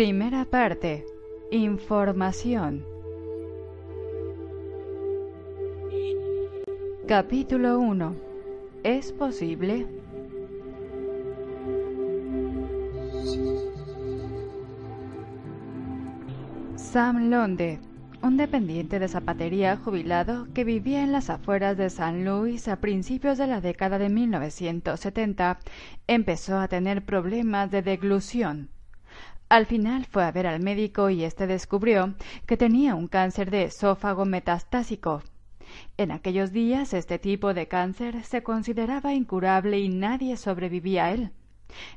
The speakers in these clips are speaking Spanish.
Primera parte. Información. Capítulo 1. ¿Es posible? Sam Londe, un dependiente de zapatería jubilado que vivía en las afueras de San Luis a principios de la década de 1970, empezó a tener problemas de deglución. Al final fue a ver al médico y éste descubrió que tenía un cáncer de esófago metastásico. En aquellos días este tipo de cáncer se consideraba incurable y nadie sobrevivía a él.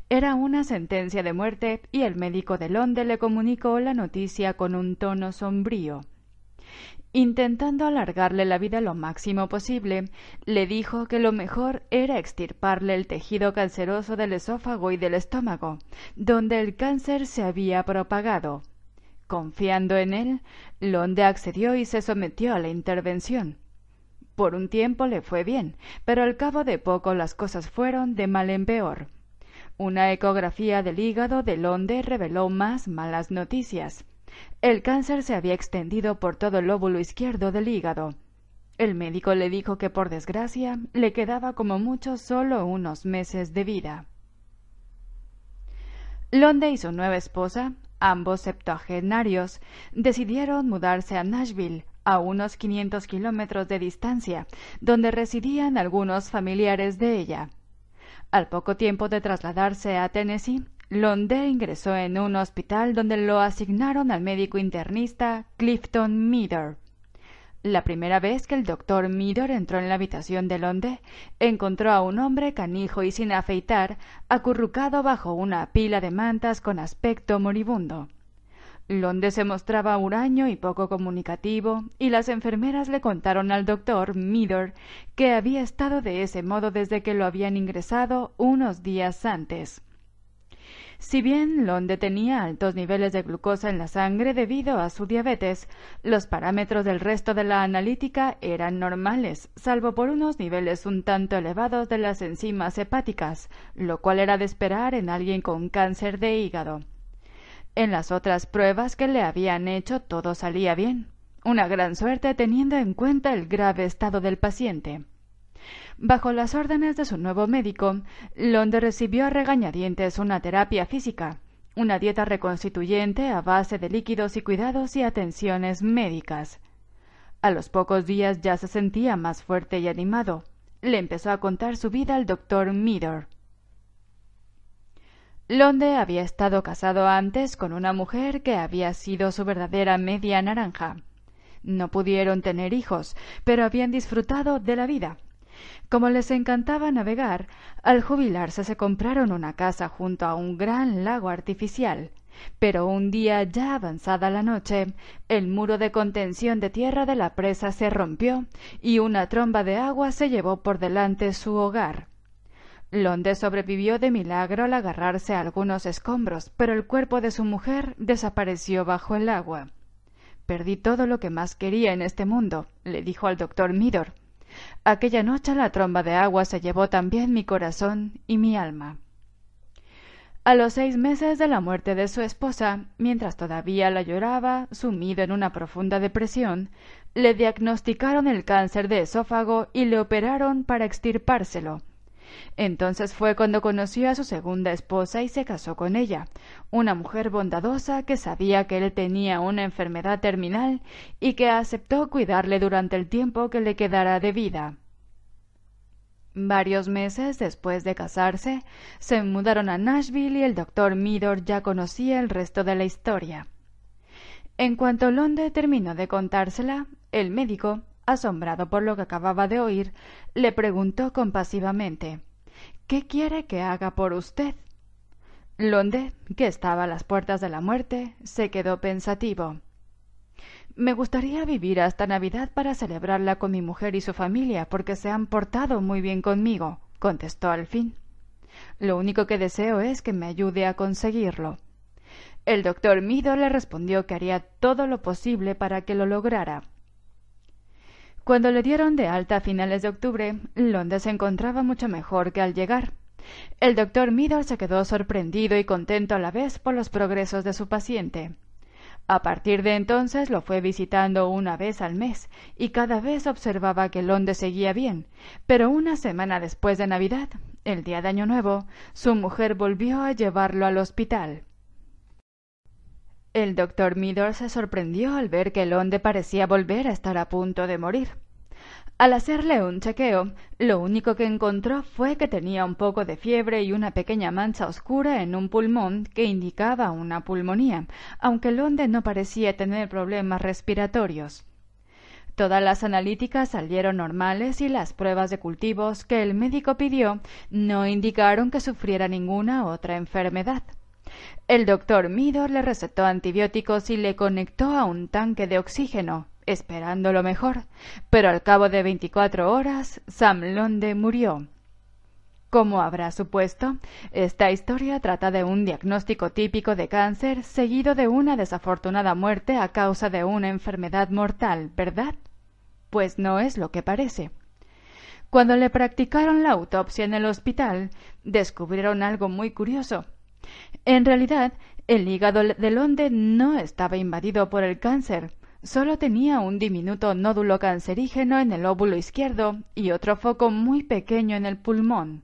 Era una sentencia de muerte y el médico de Londres le comunicó la noticia con un tono sombrío. Intentando alargarle la vida lo máximo posible, le dijo que lo mejor era extirparle el tejido canceroso del esófago y del estómago, donde el cáncer se había propagado. Confiando en él, Londe accedió y se sometió a la intervención. Por un tiempo le fue bien, pero al cabo de poco las cosas fueron de mal en peor. Una ecografía del hígado de Londe reveló más malas noticias. El cáncer se había extendido por todo el lóbulo izquierdo del hígado. El médico le dijo que por desgracia le quedaba como mucho solo unos meses de vida. Londe y su nueva esposa, ambos septuagenarios, decidieron mudarse a Nashville, a unos quinientos kilómetros de distancia, donde residían algunos familiares de ella. Al poco tiempo de trasladarse a Tennessee, Londe ingresó en un hospital donde lo asignaron al médico internista Clifton Meader. La primera vez que el doctor Meader entró en la habitación de Londe, encontró a un hombre canijo y sin afeitar, acurrucado bajo una pila de mantas con aspecto moribundo. Londe se mostraba huraño y poco comunicativo, y las enfermeras le contaron al doctor Meader que había estado de ese modo desde que lo habían ingresado unos días antes. Si bien Londe tenía altos niveles de glucosa en la sangre debido a su diabetes, los parámetros del resto de la analítica eran normales, salvo por unos niveles un tanto elevados de las enzimas hepáticas, lo cual era de esperar en alguien con cáncer de hígado. En las otras pruebas que le habían hecho todo salía bien. Una gran suerte teniendo en cuenta el grave estado del paciente. Bajo las órdenes de su nuevo médico, Londe recibió a regañadientes una terapia física, una dieta reconstituyente a base de líquidos y cuidados y atenciones médicas. A los pocos días ya se sentía más fuerte y animado. Le empezó a contar su vida al doctor Meader. Londe había estado casado antes con una mujer que había sido su verdadera media naranja. No pudieron tener hijos, pero habían disfrutado de la vida como les encantaba navegar, al jubilarse se compraron una casa junto a un gran lago artificial. Pero un día ya avanzada la noche, el muro de contención de tierra de la presa se rompió y una tromba de agua se llevó por delante su hogar. Londe sobrevivió de milagro al agarrarse a algunos escombros, pero el cuerpo de su mujer desapareció bajo el agua. Perdí todo lo que más quería en este mundo, le dijo al doctor Midor. Aquella noche la tromba de agua se llevó también mi corazón y mi alma. A los seis meses de la muerte de su esposa, mientras todavía la lloraba, sumido en una profunda depresión, le diagnosticaron el cáncer de esófago y le operaron para extirpárselo. Entonces fue cuando conoció a su segunda esposa y se casó con ella, una mujer bondadosa que sabía que él tenía una enfermedad terminal y que aceptó cuidarle durante el tiempo que le quedara de vida. Varios meses después de casarse, se mudaron a Nashville y el doctor Midor ya conocía el resto de la historia. En cuanto Londe terminó de contársela, el médico, asombrado por lo que acababa de oír, le preguntó compasivamente ¿Qué quiere que haga por usted? Londe, que estaba a las puertas de la muerte, se quedó pensativo. Me gustaría vivir hasta Navidad para celebrarla con mi mujer y su familia, porque se han portado muy bien conmigo, contestó al fin. Lo único que deseo es que me ayude a conseguirlo. El doctor Mido le respondió que haría todo lo posible para que lo lograra. Cuando le dieron de alta a finales de octubre, Londres se encontraba mucho mejor que al llegar. El doctor Middle se quedó sorprendido y contento a la vez por los progresos de su paciente. A partir de entonces lo fue visitando una vez al mes y cada vez observaba que Londe seguía bien, pero una semana después de Navidad, el día de Año Nuevo, su mujer volvió a llevarlo al hospital. El doctor Midor se sorprendió al ver que Londe parecía volver a estar a punto de morir. Al hacerle un chequeo, lo único que encontró fue que tenía un poco de fiebre y una pequeña mancha oscura en un pulmón que indicaba una pulmonía, aunque Londe no parecía tener problemas respiratorios. Todas las analíticas salieron normales y las pruebas de cultivos que el médico pidió no indicaron que sufriera ninguna otra enfermedad. El doctor Midor le recetó antibióticos y le conectó a un tanque de oxígeno, esperando lo mejor, pero al cabo de veinticuatro horas Sam Londe murió. Como habrá supuesto, esta historia trata de un diagnóstico típico de cáncer seguido de una desafortunada muerte a causa de una enfermedad mortal, ¿verdad? Pues no es lo que parece. Cuando le practicaron la autopsia en el hospital, descubrieron algo muy curioso. En realidad, el hígado de Londe no estaba invadido por el cáncer, Solo tenía un diminuto nódulo cancerígeno en el óvulo izquierdo y otro foco muy pequeño en el pulmón.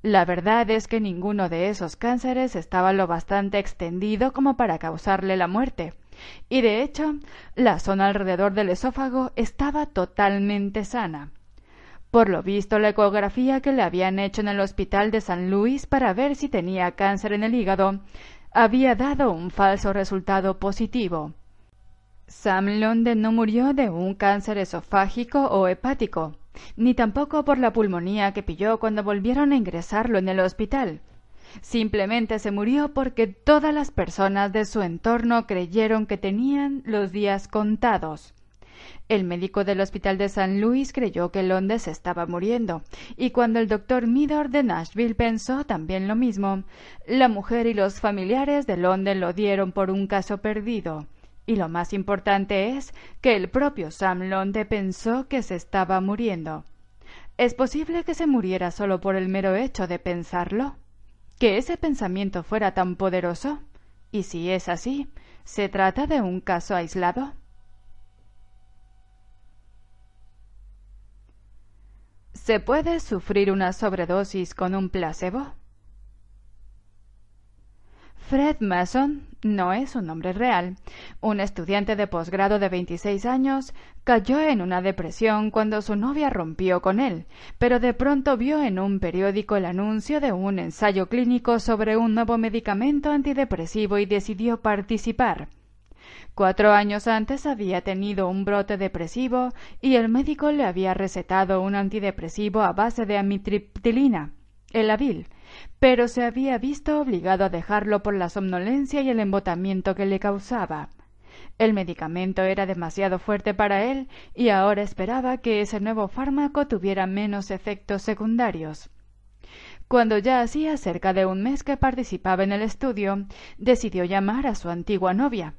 La verdad es que ninguno de esos cánceres estaba lo bastante extendido como para causarle la muerte, y de hecho la zona alrededor del esófago estaba totalmente sana. Por lo visto, la ecografía que le habían hecho en el hospital de San Luis para ver si tenía cáncer en el hígado había dado un falso resultado positivo. Sam London no murió de un cáncer esofágico o hepático, ni tampoco por la pulmonía que pilló cuando volvieron a ingresarlo en el hospital. Simplemente se murió porque todas las personas de su entorno creyeron que tenían los días contados. El médico del hospital de San Luis creyó que Londres estaba muriendo, y cuando el doctor Midor de Nashville pensó también lo mismo, la mujer y los familiares de Londres lo dieron por un caso perdido. Y lo más importante es que el propio Sam Londe pensó que se estaba muriendo. ¿Es posible que se muriera solo por el mero hecho de pensarlo? ¿Que ese pensamiento fuera tan poderoso? Y si es así, ¿se trata de un caso aislado? ¿Se puede sufrir una sobredosis con un placebo? Fred Mason no es un nombre real. Un estudiante de posgrado de 26 años cayó en una depresión cuando su novia rompió con él, pero de pronto vio en un periódico el anuncio de un ensayo clínico sobre un nuevo medicamento antidepresivo y decidió participar. Cuatro años antes había tenido un brote depresivo y el médico le había recetado un antidepresivo a base de amitriptilina, el Avil, pero se había visto obligado a dejarlo por la somnolencia y el embotamiento que le causaba. El medicamento era demasiado fuerte para él y ahora esperaba que ese nuevo fármaco tuviera menos efectos secundarios. Cuando ya hacía cerca de un mes que participaba en el estudio, decidió llamar a su antigua novia.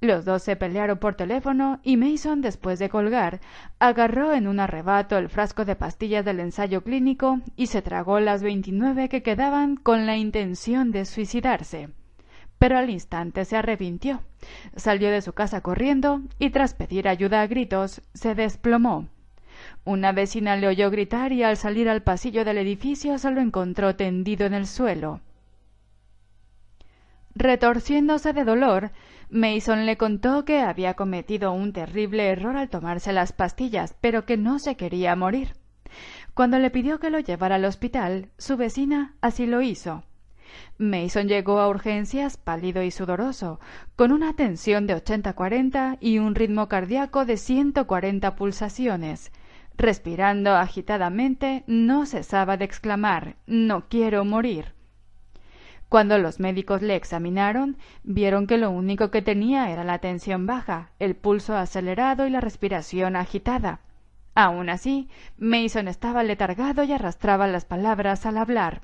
Los dos se pelearon por teléfono y Mason, después de colgar, agarró en un arrebato el frasco de pastillas del ensayo clínico y se tragó las veintinueve que quedaban con la intención de suicidarse. Pero al instante se arrepintió, salió de su casa corriendo y tras pedir ayuda a gritos se desplomó. Una vecina le oyó gritar y al salir al pasillo del edificio se lo encontró tendido en el suelo. Retorciéndose de dolor, Mason le contó que había cometido un terrible error al tomarse las pastillas, pero que no se quería morir. Cuando le pidió que lo llevara al hospital, su vecina así lo hizo. Mason llegó a urgencias pálido y sudoroso, con una tensión de 80-40 y un ritmo cardíaco de 140 pulsaciones. Respirando agitadamente, no cesaba de exclamar No quiero morir. Cuando los médicos le examinaron, vieron que lo único que tenía era la tensión baja, el pulso acelerado y la respiración agitada. Aun así, Mason estaba letargado y arrastraba las palabras al hablar.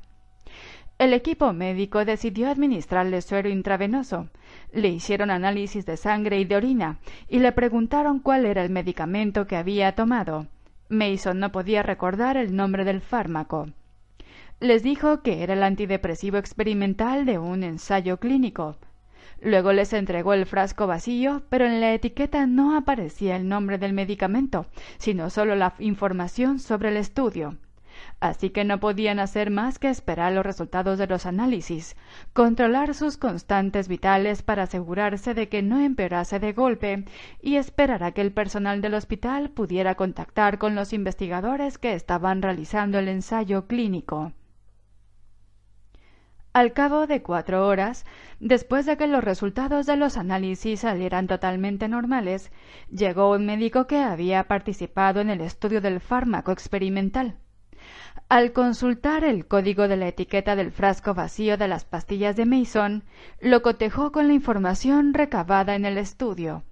El equipo médico decidió administrarle suero intravenoso. Le hicieron análisis de sangre y de orina y le preguntaron cuál era el medicamento que había tomado. Mason no podía recordar el nombre del fármaco. Les dijo que era el antidepresivo experimental de un ensayo clínico. Luego les entregó el frasco vacío, pero en la etiqueta no aparecía el nombre del medicamento, sino solo la información sobre el estudio. Así que no podían hacer más que esperar los resultados de los análisis, controlar sus constantes vitales para asegurarse de que no empeorase de golpe y esperar a que el personal del hospital pudiera contactar con los investigadores que estaban realizando el ensayo clínico. Al cabo de cuatro horas, después de que los resultados de los análisis salieran totalmente normales, llegó un médico que había participado en el estudio del fármaco experimental. Al consultar el código de la etiqueta del frasco vacío de las pastillas de Mason, lo cotejó con la información recabada en el estudio.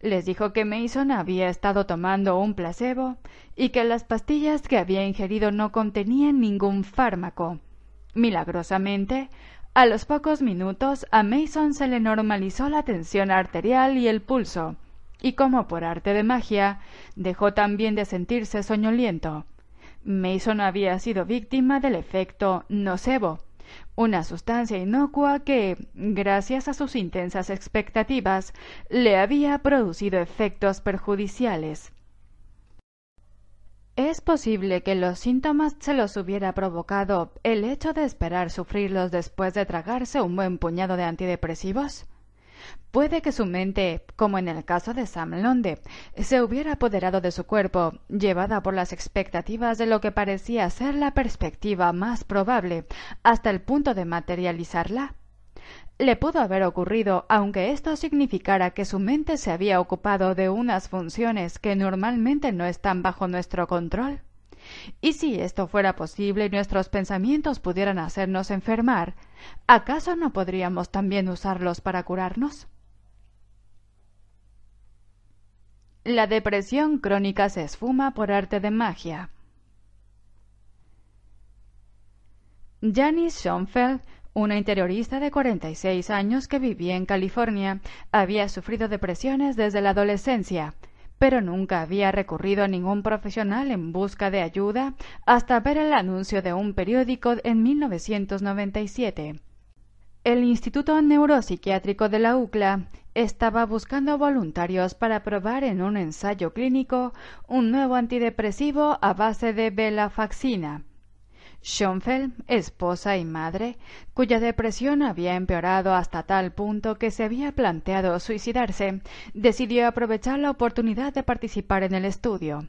Les dijo que Mason había estado tomando un placebo y que las pastillas que había ingerido no contenían ningún fármaco Milagrosamente, a los pocos minutos a Mason se le normalizó la tensión arterial y el pulso, y como por arte de magia, dejó también de sentirse soñoliento. Mason había sido víctima del efecto nocebo, una sustancia inocua que, gracias a sus intensas expectativas, le había producido efectos perjudiciales. ¿Es posible que los síntomas se los hubiera provocado el hecho de esperar sufrirlos después de tragarse un buen puñado de antidepresivos? Puede que su mente, como en el caso de Sam Londe, se hubiera apoderado de su cuerpo, llevada por las expectativas de lo que parecía ser la perspectiva más probable, hasta el punto de materializarla le pudo haber ocurrido, aunque esto significara que su mente se había ocupado de unas funciones que normalmente no están bajo nuestro control. Y si esto fuera posible y nuestros pensamientos pudieran hacernos enfermar, ¿acaso no podríamos también usarlos para curarnos? La depresión crónica se esfuma por arte de magia. Janice Schoenfeld una interiorista de 46 años que vivía en California había sufrido depresiones desde la adolescencia, pero nunca había recurrido a ningún profesional en busca de ayuda hasta ver el anuncio de un periódico en 1997. El Instituto Neuropsiquiátrico de la UCLA estaba buscando voluntarios para probar en un ensayo clínico un nuevo antidepresivo a base de belafaxina Schoenfeld, esposa y madre, cuya depresión había empeorado hasta tal punto que se había planteado suicidarse, decidió aprovechar la oportunidad de participar en el estudio.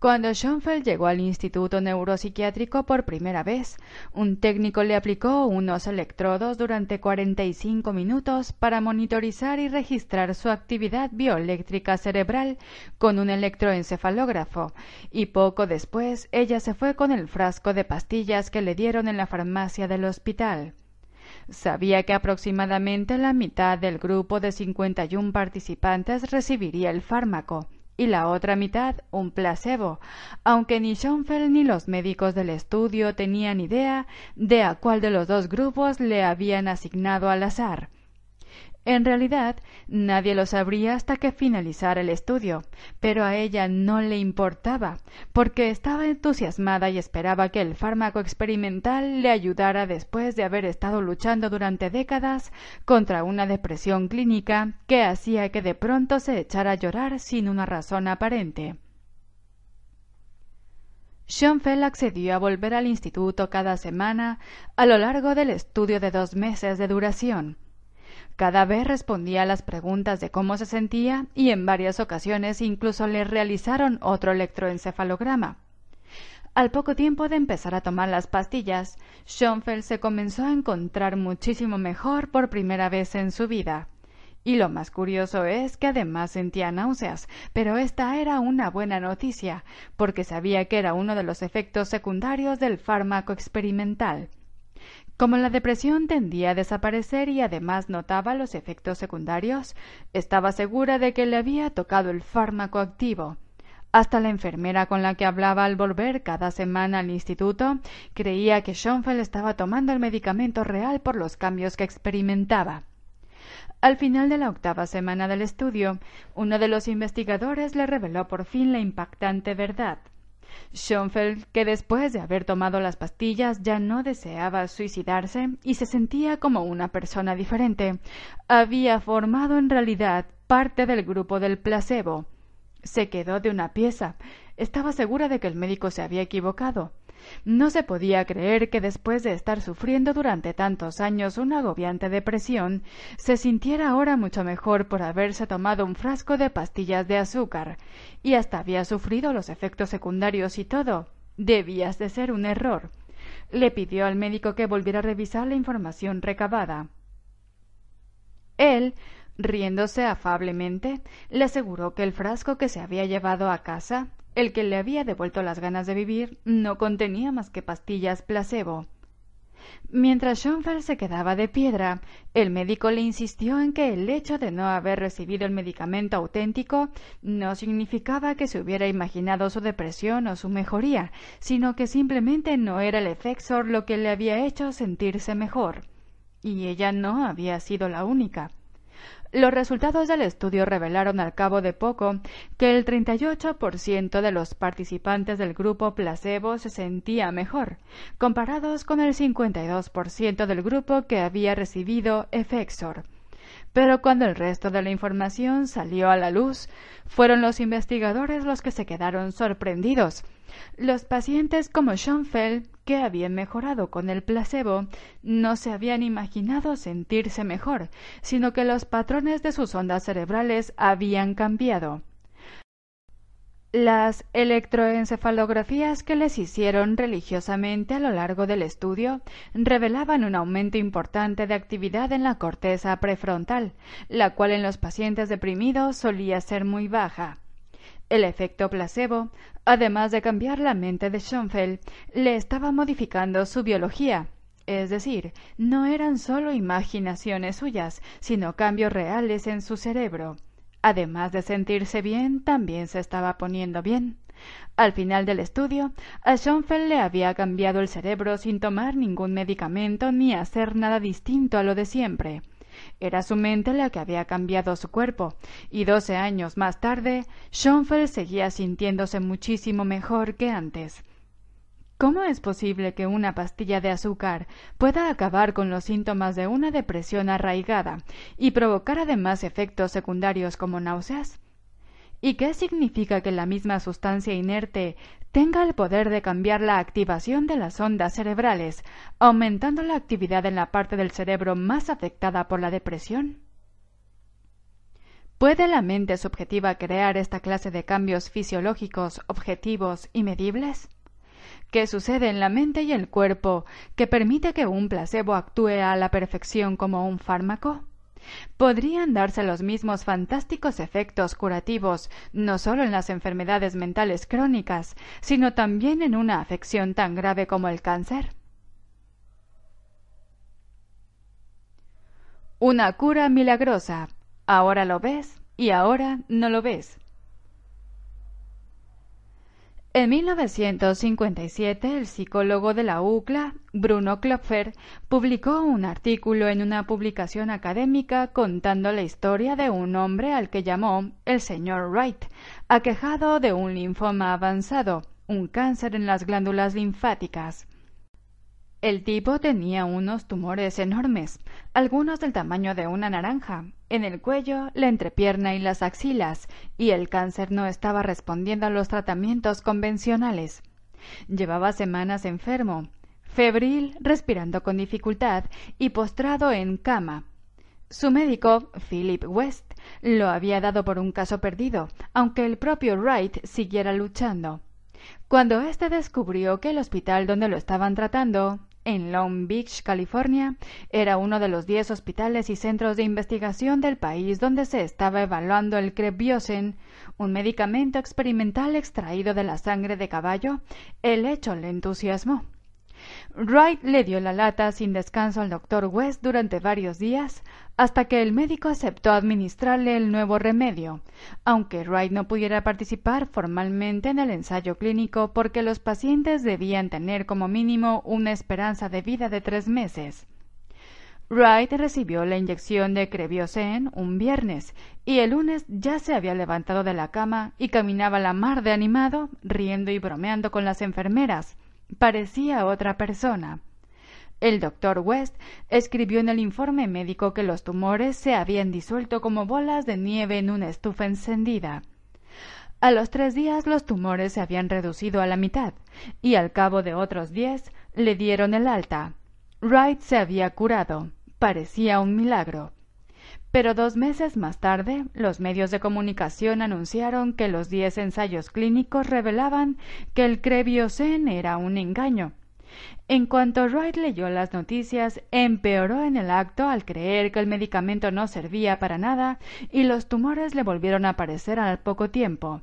Cuando Schoenfeld llegó al Instituto Neuropsiquiátrico por primera vez, un técnico le aplicó unos electrodos durante 45 minutos para monitorizar y registrar su actividad bioeléctrica cerebral con un electroencefalógrafo, y poco después ella se fue con el frasco de pastillas que le dieron en la farmacia del hospital. Sabía que aproximadamente la mitad del grupo de 51 participantes recibiría el fármaco, y la otra mitad un placebo, aunque ni Schoenfeld ni los médicos del estudio tenían idea de a cuál de los dos grupos le habían asignado al azar. En realidad, nadie lo sabría hasta que finalizara el estudio, pero a ella no le importaba, porque estaba entusiasmada y esperaba que el fármaco experimental le ayudara después de haber estado luchando durante décadas contra una depresión clínica que hacía que de pronto se echara a llorar sin una razón aparente. Schoenfeld accedió a volver al instituto cada semana a lo largo del estudio de dos meses de duración. Cada vez respondía a las preguntas de cómo se sentía y en varias ocasiones incluso le realizaron otro electroencefalograma. Al poco tiempo de empezar a tomar las pastillas, Schoenfeld se comenzó a encontrar muchísimo mejor por primera vez en su vida. Y lo más curioso es que además sentía náuseas, pero esta era una buena noticia, porque sabía que era uno de los efectos secundarios del fármaco experimental. Como la depresión tendía a desaparecer y además notaba los efectos secundarios, estaba segura de que le había tocado el fármaco activo. Hasta la enfermera con la que hablaba al volver cada semana al instituto creía que Schoenfeld estaba tomando el medicamento real por los cambios que experimentaba. Al final de la octava semana del estudio, uno de los investigadores le reveló por fin la impactante verdad. Schoenfeld, que después de haber tomado las pastillas ya no deseaba suicidarse y se sentía como una persona diferente, había formado en realidad parte del grupo del placebo. Se quedó de una pieza. Estaba segura de que el médico se había equivocado. No se podía creer que después de estar sufriendo durante tantos años una agobiante depresión, se sintiera ahora mucho mejor por haberse tomado un frasco de pastillas de azúcar, y hasta había sufrido los efectos secundarios y todo. Debías de ser un error. Le pidió al médico que volviera a revisar la información recabada. Él, riéndose afablemente, le aseguró que el frasco que se había llevado a casa el que le había devuelto las ganas de vivir no contenía más que pastillas placebo. Mientras Schoenfeld se quedaba de piedra, el médico le insistió en que el hecho de no haber recibido el medicamento auténtico no significaba que se hubiera imaginado su depresión o su mejoría, sino que simplemente no era el Efexor lo que le había hecho sentirse mejor. Y ella no había sido la única. Los resultados del estudio revelaron al cabo de poco que el 38% de los participantes del grupo placebo se sentía mejor, comparados con el 52% del grupo que había recibido Efexor. Pero cuando el resto de la información salió a la luz, fueron los investigadores los que se quedaron sorprendidos. Los pacientes como Schoenfeld, que habían mejorado con el placebo, no se habían imaginado sentirse mejor, sino que los patrones de sus ondas cerebrales habían cambiado. Las electroencefalografías que les hicieron religiosamente a lo largo del estudio revelaban un aumento importante de actividad en la corteza prefrontal, la cual en los pacientes deprimidos solía ser muy baja. El efecto placebo, además de cambiar la mente de Schoenfeld, le estaba modificando su biología, es decir, no eran solo imaginaciones suyas, sino cambios reales en su cerebro. Además de sentirse bien, también se estaba poniendo bien. Al final del estudio, a Schoenfeld le había cambiado el cerebro sin tomar ningún medicamento ni hacer nada distinto a lo de siempre. Era su mente la que había cambiado su cuerpo, y doce años más tarde, Schoenfeld seguía sintiéndose muchísimo mejor que antes. ¿Cómo es posible que una pastilla de azúcar pueda acabar con los síntomas de una depresión arraigada y provocar además efectos secundarios como náuseas? ¿Y qué significa que la misma sustancia inerte tenga el poder de cambiar la activación de las ondas cerebrales, aumentando la actividad en la parte del cerebro más afectada por la depresión? ¿Puede la mente subjetiva crear esta clase de cambios fisiológicos, objetivos y medibles? ¿Qué sucede en la mente y el cuerpo que permite que un placebo actúe a la perfección como un fármaco? Podrían darse los mismos fantásticos efectos curativos no solo en las enfermedades mentales crónicas, sino también en una afección tan grave como el cáncer. Una cura milagrosa. Ahora lo ves y ahora no lo ves. En 1957, el psicólogo de la UCLA, Bruno Klopfer, publicó un artículo en una publicación académica contando la historia de un hombre al que llamó el señor Wright, aquejado de un linfoma avanzado, un cáncer en las glándulas linfáticas. El tipo tenía unos tumores enormes, algunos del tamaño de una naranja, en el cuello, la entrepierna y las axilas, y el cáncer no estaba respondiendo a los tratamientos convencionales. Llevaba semanas enfermo, febril, respirando con dificultad y postrado en cama. Su médico, Philip West, lo había dado por un caso perdido, aunque el propio Wright siguiera luchando. Cuando éste descubrió que el hospital donde lo estaban tratando en Long Beach, California, era uno de los diez hospitales y centros de investigación del país donde se estaba evaluando el Krebiosen, un medicamento experimental extraído de la sangre de caballo. El hecho le entusiasmó. Wright le dio la lata sin descanso al doctor West durante varios días, hasta que el médico aceptó administrarle el nuevo remedio, aunque Wright no pudiera participar formalmente en el ensayo clínico porque los pacientes debían tener como mínimo una esperanza de vida de tres meses. Wright recibió la inyección de Creviosen un viernes y el lunes ya se había levantado de la cama y caminaba la mar de animado, riendo y bromeando con las enfermeras. Parecía otra persona. El doctor West escribió en el informe médico que los tumores se habían disuelto como bolas de nieve en una estufa encendida. A los tres días los tumores se habían reducido a la mitad, y al cabo de otros diez le dieron el alta. Wright se había curado. Parecía un milagro. Pero dos meses más tarde, los medios de comunicación anunciaron que los diez ensayos clínicos revelaban que el Creviosen era un engaño en cuanto Wright leyó las noticias, empeoró en el acto al creer que el medicamento no servía para nada y los tumores le volvieron a aparecer al poco tiempo.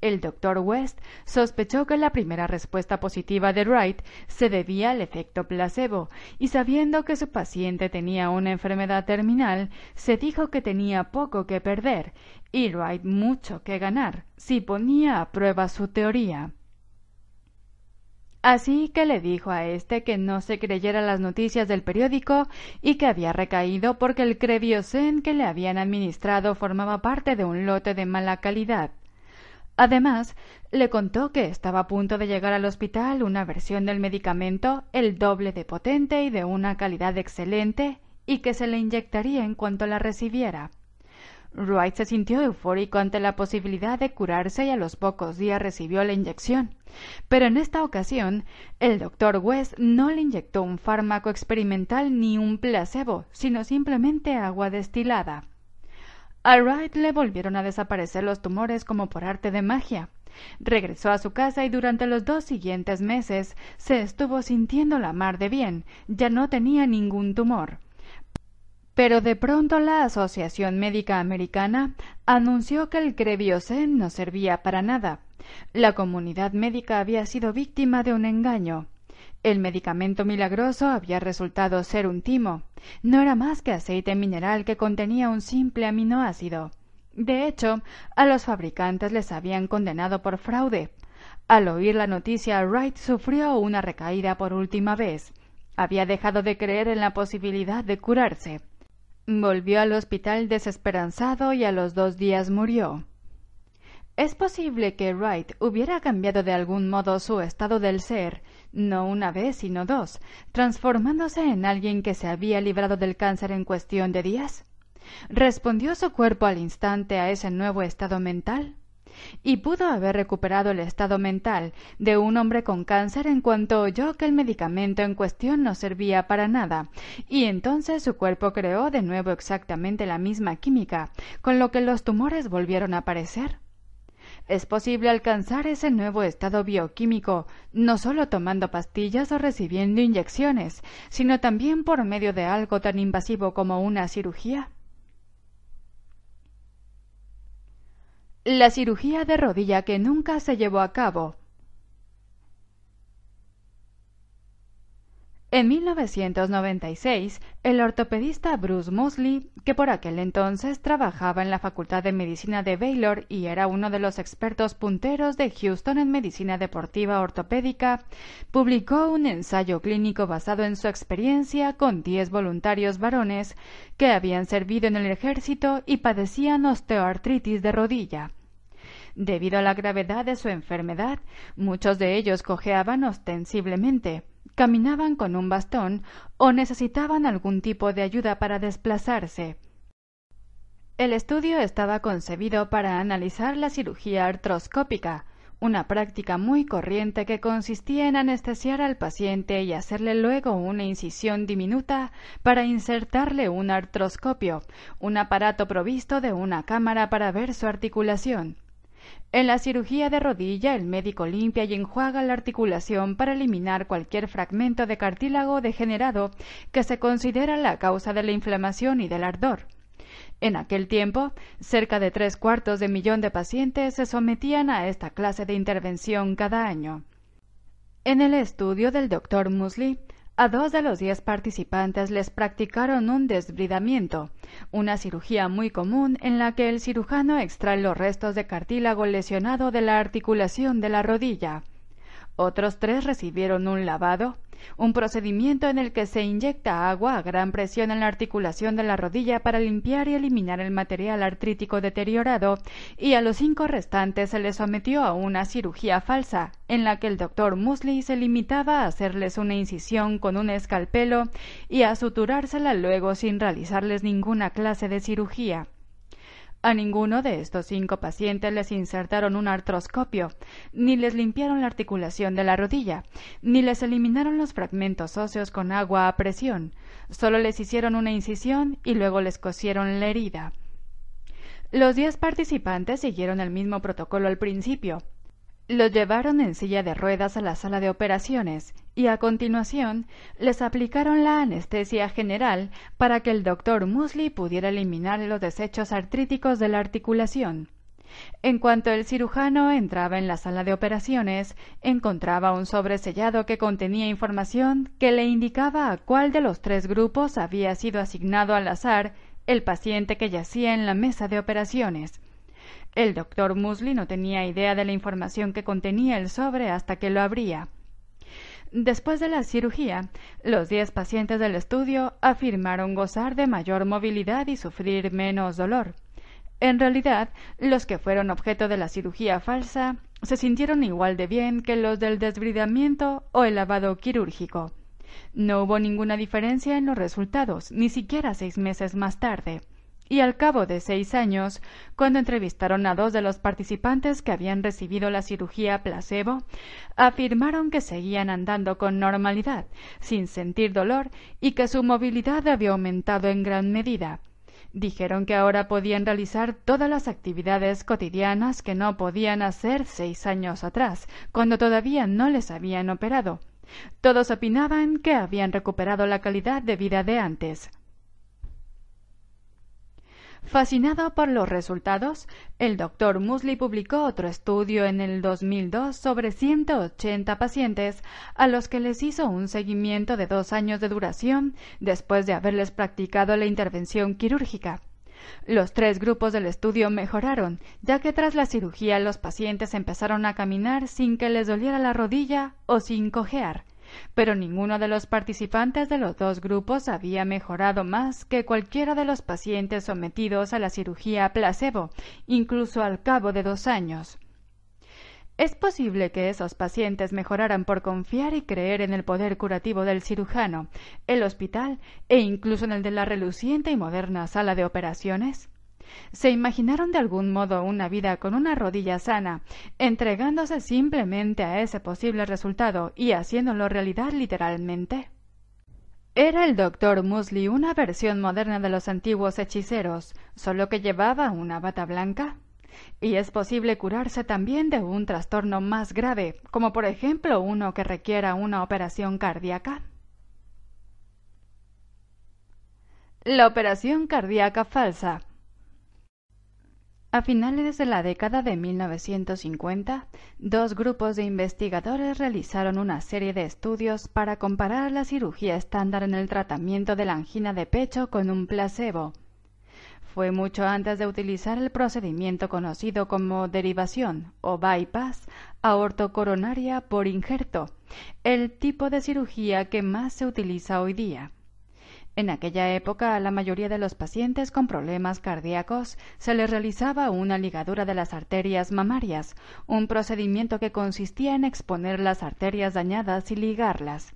El doctor West sospechó que la primera respuesta positiva de Wright se debía al efecto placebo, y sabiendo que su paciente tenía una enfermedad terminal, se dijo que tenía poco que perder y Wright mucho que ganar si ponía a prueba su teoría. Así que le dijo a éste que no se creyera las noticias del periódico y que había recaído porque el Creviosen que le habían administrado formaba parte de un lote de mala calidad. Además, le contó que estaba a punto de llegar al hospital una versión del medicamento el doble de potente y de una calidad excelente y que se le inyectaría en cuanto la recibiera. Wright se sintió eufórico ante la posibilidad de curarse y a los pocos días recibió la inyección. Pero en esta ocasión, el doctor West no le inyectó un fármaco experimental ni un placebo, sino simplemente agua destilada. A Wright le volvieron a desaparecer los tumores como por arte de magia. Regresó a su casa y durante los dos siguientes meses se estuvo sintiendo la mar de bien. Ya no tenía ningún tumor. Pero de pronto la Asociación Médica Americana anunció que el Creviosen no servía para nada. La comunidad médica había sido víctima de un engaño. El medicamento milagroso había resultado ser un timo. No era más que aceite mineral que contenía un simple aminoácido. De hecho, a los fabricantes les habían condenado por fraude. Al oír la noticia, Wright sufrió una recaída por última vez. Había dejado de creer en la posibilidad de curarse. Volvió al hospital desesperanzado y a los dos días murió. Es posible que Wright hubiera cambiado de algún modo su estado del ser, no una vez, sino dos, transformándose en alguien que se había librado del cáncer en cuestión de días. ¿Respondió su cuerpo al instante a ese nuevo estado mental? Y pudo haber recuperado el estado mental de un hombre con cáncer en cuanto oyó que el medicamento en cuestión no servía para nada, y entonces su cuerpo creó de nuevo exactamente la misma química, con lo que los tumores volvieron a aparecer. Es posible alcanzar ese nuevo estado bioquímico no solo tomando pastillas o recibiendo inyecciones, sino también por medio de algo tan invasivo como una cirugía. La cirugía de rodilla que nunca se llevó a cabo. En 1996, el ortopedista Bruce Mosley, que por aquel entonces trabajaba en la Facultad de Medicina de Baylor y era uno de los expertos punteros de Houston en medicina deportiva ortopédica, publicó un ensayo clínico basado en su experiencia con 10 voluntarios varones que habían servido en el ejército y padecían osteoartritis de rodilla. Debido a la gravedad de su enfermedad, muchos de ellos cojeaban ostensiblemente, caminaban con un bastón o necesitaban algún tipo de ayuda para desplazarse. El estudio estaba concebido para analizar la cirugía artroscópica, una práctica muy corriente que consistía en anestesiar al paciente y hacerle luego una incisión diminuta para insertarle un artroscopio, un aparato provisto de una cámara para ver su articulación. En la cirugía de rodilla, el médico limpia y enjuaga la articulación para eliminar cualquier fragmento de cartílago degenerado que se considera la causa de la inflamación y del ardor. En aquel tiempo, cerca de tres cuartos de millón de pacientes se sometían a esta clase de intervención cada año. En el estudio del doctor Musley, a dos de los diez participantes les practicaron un desbridamiento, una cirugía muy común en la que el cirujano extrae los restos de cartílago lesionado de la articulación de la rodilla. Otros tres recibieron un lavado, un procedimiento en el que se inyecta agua a gran presión en la articulación de la rodilla para limpiar y eliminar el material artrítico deteriorado, y a los cinco restantes se les sometió a una cirugía falsa, en la que el doctor Musley se limitaba a hacerles una incisión con un escalpelo y a suturársela luego sin realizarles ninguna clase de cirugía. A ninguno de estos cinco pacientes les insertaron un artroscopio, ni les limpiaron la articulación de la rodilla, ni les eliminaron los fragmentos óseos con agua a presión. Solo les hicieron una incisión y luego les cosieron la herida. Los diez participantes siguieron el mismo protocolo al principio, los llevaron en silla de ruedas a la sala de operaciones y a continuación les aplicaron la anestesia general para que el doctor Musley pudiera eliminar los desechos artríticos de la articulación. En cuanto el cirujano entraba en la sala de operaciones, encontraba un sobresellado que contenía información que le indicaba a cuál de los tres grupos había sido asignado al azar el paciente que yacía en la mesa de operaciones. El doctor Musley no tenía idea de la información que contenía el sobre hasta que lo abría. Después de la cirugía, los diez pacientes del estudio afirmaron gozar de mayor movilidad y sufrir menos dolor. En realidad, los que fueron objeto de la cirugía falsa se sintieron igual de bien que los del desbridamiento o el lavado quirúrgico. No hubo ninguna diferencia en los resultados, ni siquiera seis meses más tarde y al cabo de seis años, cuando entrevistaron a dos de los participantes que habían recibido la cirugía placebo, afirmaron que seguían andando con normalidad, sin sentir dolor, y que su movilidad había aumentado en gran medida. Dijeron que ahora podían realizar todas las actividades cotidianas que no podían hacer seis años atrás, cuando todavía no les habían operado. Todos opinaban que habían recuperado la calidad de vida de antes. Fascinado por los resultados, el doctor Musley publicó otro estudio en el 2002 sobre 180 pacientes a los que les hizo un seguimiento de dos años de duración después de haberles practicado la intervención quirúrgica. Los tres grupos del estudio mejoraron, ya que tras la cirugía los pacientes empezaron a caminar sin que les doliera la rodilla o sin cojear pero ninguno de los participantes de los dos grupos había mejorado más que cualquiera de los pacientes sometidos a la cirugía placebo, incluso al cabo de dos años. Es posible que esos pacientes mejoraran por confiar y creer en el poder curativo del cirujano, el hospital e incluso en el de la reluciente y moderna sala de operaciones. ¿Se imaginaron de algún modo una vida con una rodilla sana, entregándose simplemente a ese posible resultado y haciéndolo realidad literalmente? Era el doctor Musley una versión moderna de los antiguos hechiceros, solo que llevaba una bata blanca. Y es posible curarse también de un trastorno más grave, como por ejemplo uno que requiera una operación cardíaca. La operación cardíaca falsa A finales de la década de 1950, dos grupos de investigadores realizaron una serie de estudios para comparar la cirugía estándar en el tratamiento de la angina de pecho con un placebo. Fue mucho antes de utilizar el procedimiento conocido como derivación o bypass aortocoronaria por injerto, el tipo de cirugía que más se utiliza hoy día. En aquella época a la mayoría de los pacientes con problemas cardíacos se les realizaba una ligadura de las arterias mamarias, un procedimiento que consistía en exponer las arterias dañadas y ligarlas.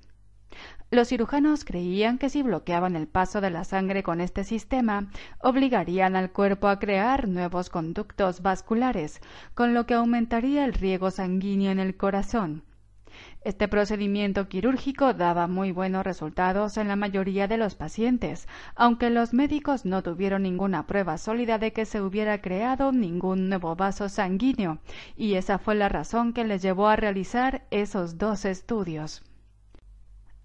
Los cirujanos creían que si bloqueaban el paso de la sangre con este sistema, obligarían al cuerpo a crear nuevos conductos vasculares, con lo que aumentaría el riego sanguíneo en el corazón. Este procedimiento quirúrgico daba muy buenos resultados en la mayoría de los pacientes, aunque los médicos no tuvieron ninguna prueba sólida de que se hubiera creado ningún nuevo vaso sanguíneo, y esa fue la razón que les llevó a realizar esos dos estudios.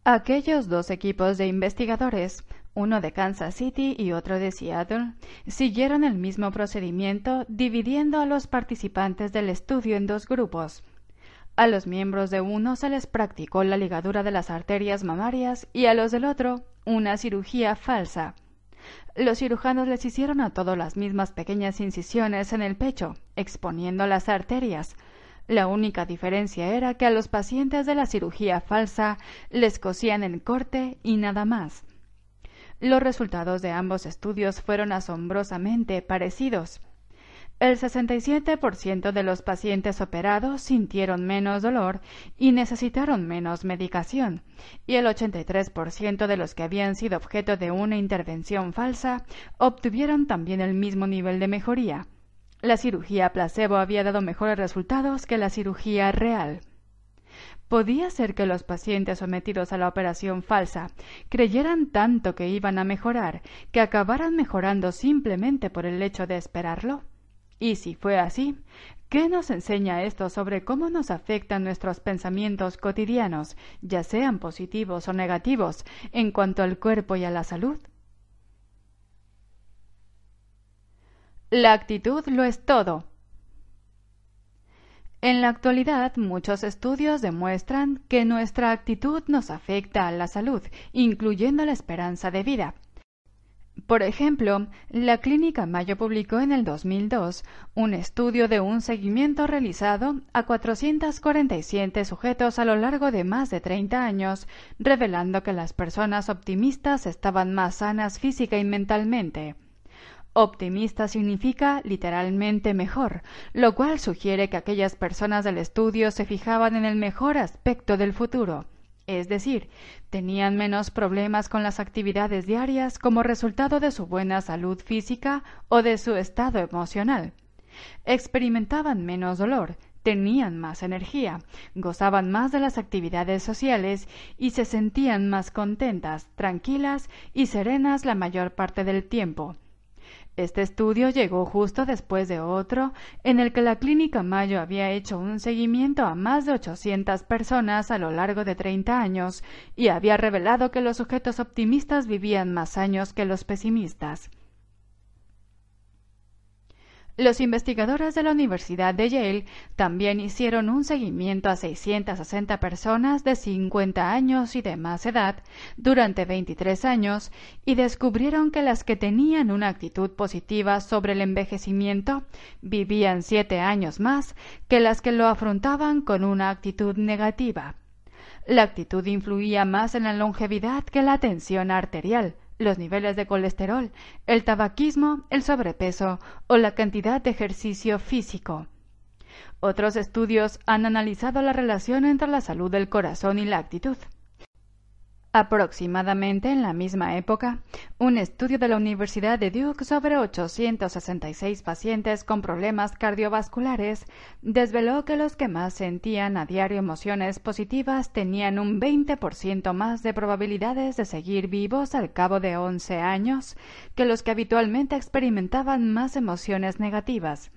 Aquellos dos equipos de investigadores, uno de Kansas City y otro de Seattle, siguieron el mismo procedimiento dividiendo a los participantes del estudio en dos grupos, a los miembros de uno se les practicó la ligadura de las arterias mamarias y a los del otro una cirugía falsa. Los cirujanos les hicieron a todos las mismas pequeñas incisiones en el pecho, exponiendo las arterias. La única diferencia era que a los pacientes de la cirugía falsa les cosían el corte y nada más. Los resultados de ambos estudios fueron asombrosamente parecidos. El 67% de los pacientes operados sintieron menos dolor y necesitaron menos medicación, y el 83% de los que habían sido objeto de una intervención falsa obtuvieron también el mismo nivel de mejoría. La cirugía placebo había dado mejores resultados que la cirugía real. Podía ser que los pacientes sometidos a la operación falsa creyeran tanto que iban a mejorar que acabaran mejorando simplemente por el hecho de esperarlo. Y si fue así, ¿qué nos enseña esto sobre cómo nos afectan nuestros pensamientos cotidianos, ya sean positivos o negativos, en cuanto al cuerpo y a la salud? La actitud lo es todo. En la actualidad, muchos estudios demuestran que nuestra actitud nos afecta a la salud, incluyendo la esperanza de vida. Por ejemplo, la Clínica Mayo publicó en el 2002 un estudio de un seguimiento realizado a 447 sujetos a lo largo de más de 30 años, revelando que las personas optimistas estaban más sanas física y mentalmente. Optimista significa literalmente mejor, lo cual sugiere que aquellas personas del estudio se fijaban en el mejor aspecto del futuro es decir, tenían menos problemas con las actividades diarias como resultado de su buena salud física o de su estado emocional. Experimentaban menos dolor, tenían más energía, gozaban más de las actividades sociales y se sentían más contentas, tranquilas y serenas la mayor parte del tiempo. Este estudio llegó justo después de otro en el que la Clínica Mayo había hecho un seguimiento a más de 800 personas a lo largo de 30 años y había revelado que los sujetos optimistas vivían más años que los pesimistas. Los investigadores de la Universidad de Yale también hicieron un seguimiento a 660 personas de 50 años y de más edad durante 23 años y descubrieron que las que tenían una actitud positiva sobre el envejecimiento vivían siete años más que las que lo afrontaban con una actitud negativa. La actitud influía más en la longevidad que la tensión arterial, los niveles de colesterol, el tabaquismo, el sobrepeso o la cantidad de ejercicio físico. Otros estudios han analizado la relación entre la salud del corazón y la actitud. Aproximadamente en la misma época, un estudio de la Universidad de Duke sobre 866 pacientes con problemas cardiovasculares desveló que los que más sentían a diario emociones positivas tenían un 20% más de probabilidades de seguir vivos al cabo de 11 años que los que habitualmente experimentaban más emociones negativas.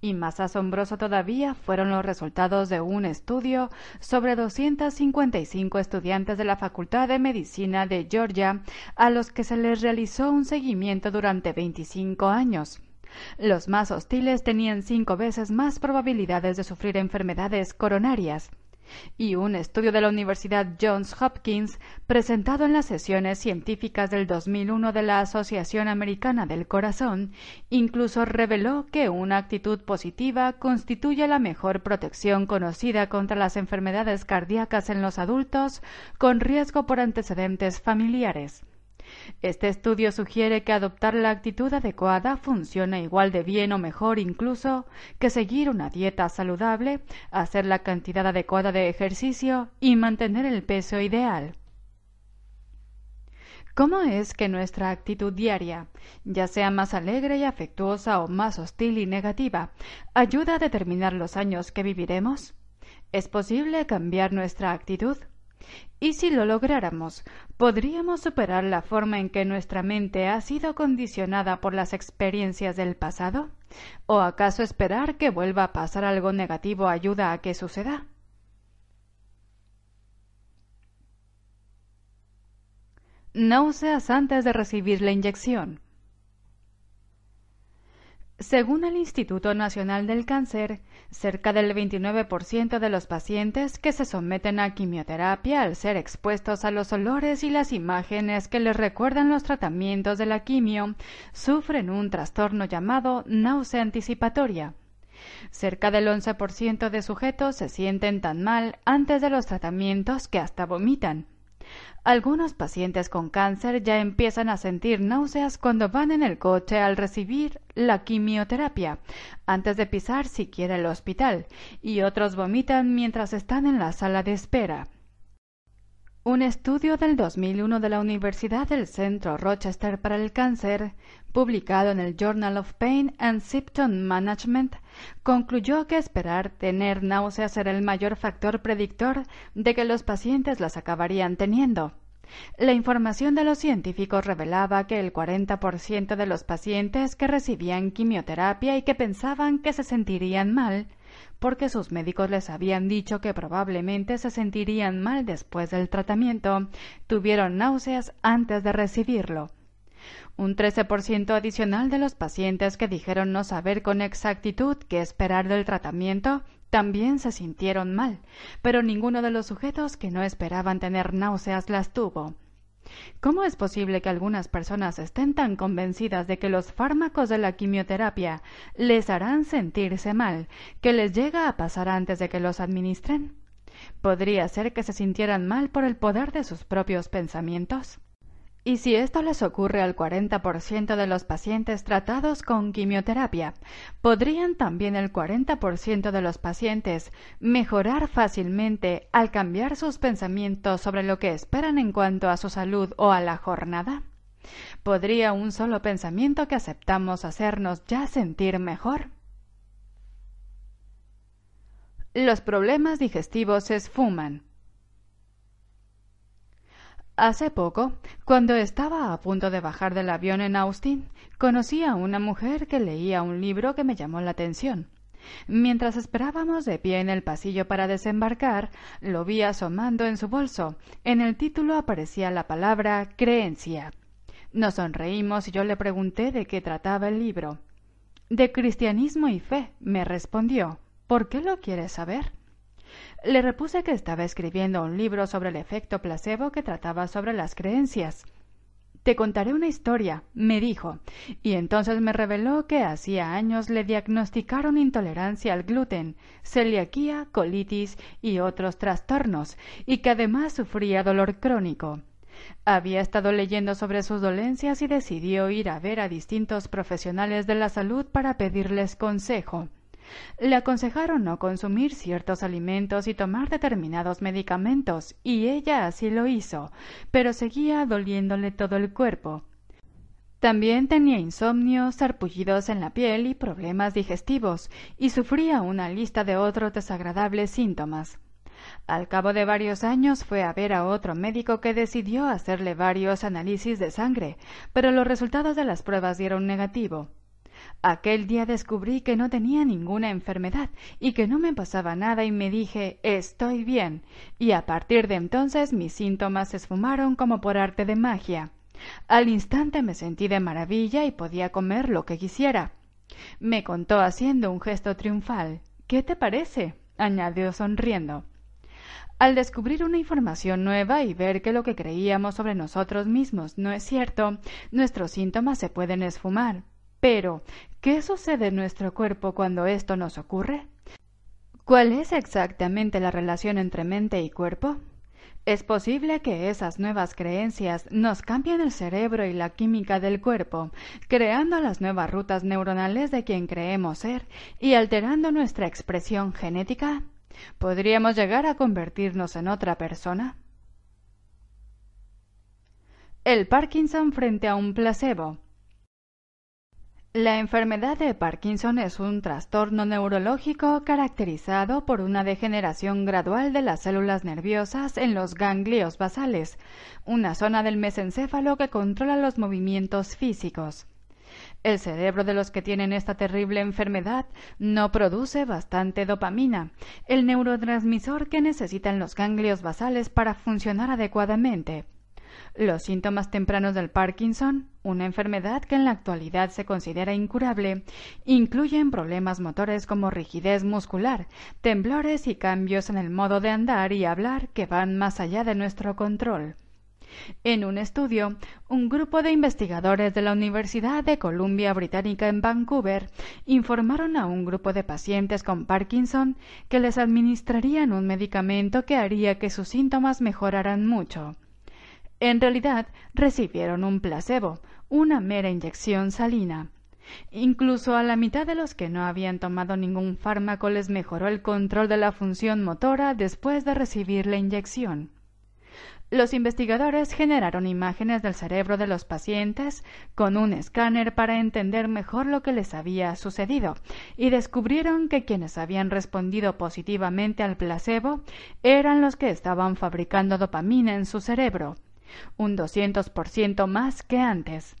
Y más asombroso todavía fueron los resultados de un estudio sobre 255 estudiantes de la Facultad de Medicina de Georgia a los que se les realizó un seguimiento durante 25 años. Los más hostiles tenían cinco veces más probabilidades de sufrir enfermedades coronarias y un estudio de la Universidad Johns Hopkins presentado en las sesiones científicas del 2001 de la Asociación Americana del Corazón incluso reveló que una actitud positiva constituye la mejor protección conocida contra las enfermedades cardíacas en los adultos con riesgo por antecedentes familiares. Este estudio sugiere que adoptar la actitud adecuada funciona igual de bien o mejor incluso que seguir una dieta saludable, hacer la cantidad adecuada de ejercicio y mantener el peso ideal. ¿Cómo es que nuestra actitud diaria, ya sea más alegre y afectuosa o más hostil y negativa, ayuda a determinar los años que viviremos? ¿Es posible cambiar nuestra actitud? Y si lo lográramos, ¿podríamos superar la forma en que nuestra mente ha sido condicionada por las experiencias del pasado? ¿O acaso esperar que vuelva a pasar algo negativo ayuda a que suceda? Náuseas antes de recibir la inyección. Según el Instituto Nacional del Cáncer, cerca del 29% de los pacientes que se someten a quimioterapia al ser expuestos a los olores y las imágenes que les recuerdan los tratamientos de la quimio sufren un trastorno llamado náusea anticipatoria. Cerca del 11% de sujetos se sienten tan mal antes de los tratamientos que hasta vomitan. Algunos pacientes con cáncer ya empiezan a sentir náuseas cuando van en el coche al recibir la quimioterapia, antes de pisar siquiera el hospital, y otros vomitan mientras están en la sala de espera. Un estudio del 2001 de la Universidad del Centro Rochester para el Cáncer, publicado en el Journal of Pain and Symptom Management, concluyó que esperar tener náuseas era el mayor factor predictor de que los pacientes las acabarían teniendo. La información de los científicos revelaba que el 40% de los pacientes que recibían quimioterapia y que pensaban que se sentirían mal porque sus médicos les habían dicho que probablemente se sentirían mal después del tratamiento, tuvieron náuseas antes de recibirlo. Un 13% adicional de los pacientes que dijeron no saber con exactitud qué esperar del tratamiento también se sintieron mal, pero ninguno de los sujetos que no esperaban tener náuseas las tuvo. ¿Cómo es posible que algunas personas estén tan convencidas de que los fármacos de la quimioterapia les harán sentirse mal, que les llega a pasar antes de que los administren? ¿Podría ser que se sintieran mal por el poder de sus propios pensamientos? Y si esto les ocurre al 40% de los pacientes tratados con quimioterapia, ¿podrían también el 40% de los pacientes mejorar fácilmente al cambiar sus pensamientos sobre lo que esperan en cuanto a su salud o a la jornada? ¿Podría un solo pensamiento que aceptamos hacernos ya sentir mejor? Los problemas digestivos se esfuman. Hace poco, cuando estaba a punto de bajar del avión en Austin, conocí a una mujer que leía un libro que me llamó la atención. Mientras esperábamos de pie en el pasillo para desembarcar, lo vi asomando en su bolso. En el título aparecía la palabra creencia. Nos sonreímos y yo le pregunté de qué trataba el libro. De cristianismo y fe, me respondió. ¿Por qué lo quieres saber? Le repuse que estaba escribiendo un libro sobre el efecto placebo que trataba sobre las creencias. Te contaré una historia, me dijo, y entonces me reveló que hacía años le diagnosticaron intolerancia al gluten, celiaquía, colitis y otros trastornos, y que además sufría dolor crónico. Había estado leyendo sobre sus dolencias y decidió ir a ver a distintos profesionales de la salud para pedirles consejo. Le aconsejaron no consumir ciertos alimentos y tomar determinados medicamentos, y ella así lo hizo, pero seguía doliéndole todo el cuerpo. También tenía insomnio, sarpullidos en la piel y problemas digestivos, y sufría una lista de otros desagradables síntomas. Al cabo de varios años fue a ver a otro médico que decidió hacerle varios análisis de sangre, pero los resultados de las pruebas dieron negativo. Aquel día descubrí que no tenía ninguna enfermedad y que no me pasaba nada y me dije estoy bien y a partir de entonces mis síntomas se esfumaron como por arte de magia. Al instante me sentí de maravilla y podía comer lo que quisiera. Me contó haciendo un gesto triunfal. ¿Qué te parece? añadió sonriendo. Al descubrir una información nueva y ver que lo que creíamos sobre nosotros mismos no es cierto, nuestros síntomas se pueden esfumar. Pero, ¿qué sucede en nuestro cuerpo cuando esto nos ocurre? ¿Cuál es exactamente la relación entre mente y cuerpo? Es posible que esas nuevas creencias nos cambien el cerebro y la química del cuerpo, creando las nuevas rutas neuronales de quien creemos ser y alterando nuestra expresión genética. ¿Podríamos llegar a convertirnos en otra persona? El Parkinson frente a un placebo. La enfermedad de Parkinson es un trastorno neurológico caracterizado por una degeneración gradual de las células nerviosas en los ganglios basales, una zona del mesencéfalo que controla los movimientos físicos. El cerebro de los que tienen esta terrible enfermedad no produce bastante dopamina, el neurotransmisor que necesitan los ganglios basales para funcionar adecuadamente. Los síntomas tempranos del Parkinson, una enfermedad que en la actualidad se considera incurable, incluyen problemas motores como rigidez muscular, temblores y cambios en el modo de andar y hablar que van más allá de nuestro control. En un estudio, un grupo de investigadores de la Universidad de Columbia Británica en Vancouver informaron a un grupo de pacientes con Parkinson que les administrarían un medicamento que haría que sus síntomas mejoraran mucho. En realidad recibieron un placebo, una mera inyección salina. Incluso a la mitad de los que no habían tomado ningún fármaco les mejoró el control de la función motora después de recibir la inyección. Los investigadores generaron imágenes del cerebro de los pacientes con un escáner para entender mejor lo que les había sucedido y descubrieron que quienes habían respondido positivamente al placebo eran los que estaban fabricando dopamina en su cerebro, un 200% más que antes.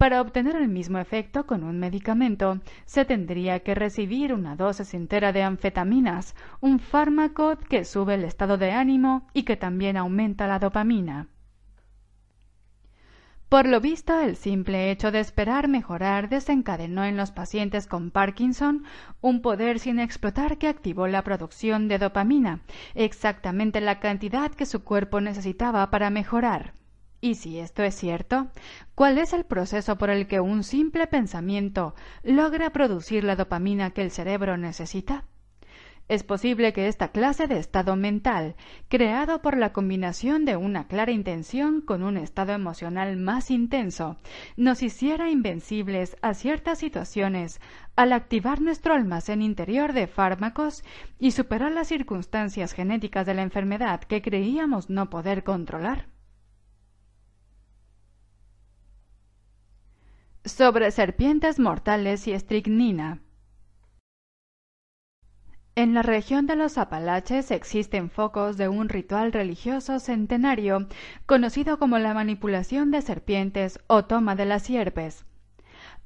Para obtener el mismo efecto con un medicamento, se tendría que recibir una dosis entera de anfetaminas, un fármaco que sube el estado de ánimo y que también aumenta la dopamina. Por lo visto, el simple hecho de esperar mejorar desencadenó en los pacientes con Parkinson un poder sin explotar que activó la producción de dopamina, exactamente la cantidad que su cuerpo necesitaba para mejorar. Y si esto es cierto, ¿cuál es el proceso por el que un simple pensamiento logra producir la dopamina que el cerebro necesita? Es posible que esta clase de estado mental, creado por la combinación de una clara intención con un estado emocional más intenso, nos hiciera invencibles a ciertas situaciones al activar nuestro almacén interior de fármacos y superar las circunstancias genéticas de la enfermedad que creíamos no poder controlar. Sobre serpientes mortales y estricnina. En la región de los Apalaches existen focos de un ritual religioso centenario conocido como la manipulación de serpientes o toma de las sierpes.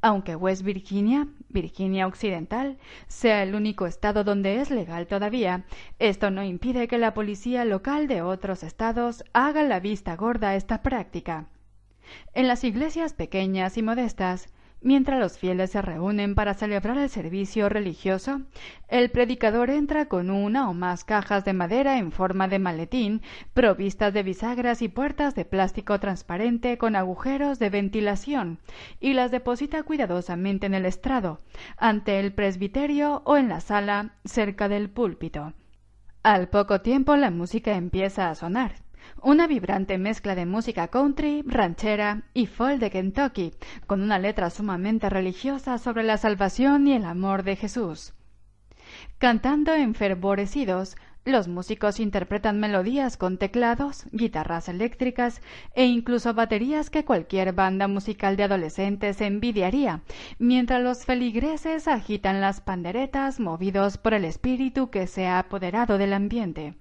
Aunque West Virginia, Virginia Occidental, sea el único estado donde es legal todavía, esto no impide que la policía local de otros estados haga la vista gorda a esta práctica. En las iglesias pequeñas y modestas, Mientras los fieles se reúnen para celebrar el servicio religioso, el predicador entra con una o más cajas de madera en forma de maletín, provistas de bisagras y puertas de plástico transparente con agujeros de ventilación, y las deposita cuidadosamente en el estrado, ante el presbiterio o en la sala cerca del púlpito. Al poco tiempo la música empieza a sonar una vibrante mezcla de música country, ranchera y folk de Kentucky, con una letra sumamente religiosa sobre la salvación y el amor de Jesús. Cantando enfervorecidos, los músicos interpretan melodías con teclados, guitarras eléctricas e incluso baterías que cualquier banda musical de adolescentes envidiaría, mientras los feligreses agitan las panderetas movidos por el espíritu que se ha apoderado del ambiente.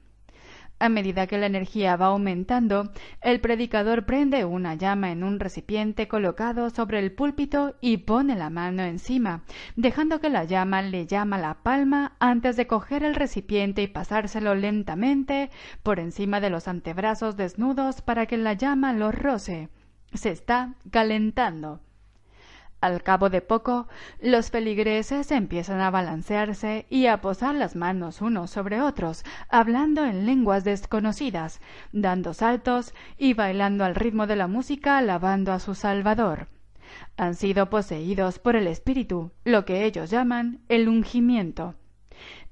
A medida que la energía va aumentando, el predicador prende una llama en un recipiente colocado sobre el púlpito y pone la mano encima, dejando que la llama le llama la palma antes de coger el recipiente y pasárselo lentamente por encima de los antebrazos desnudos para que la llama lo roce. Se está calentando. Al cabo de poco, los feligreses empiezan a balancearse y a posar las manos unos sobre otros, hablando en lenguas desconocidas, dando saltos y bailando al ritmo de la música alabando a su Salvador. Han sido poseídos por el Espíritu, lo que ellos llaman el ungimiento.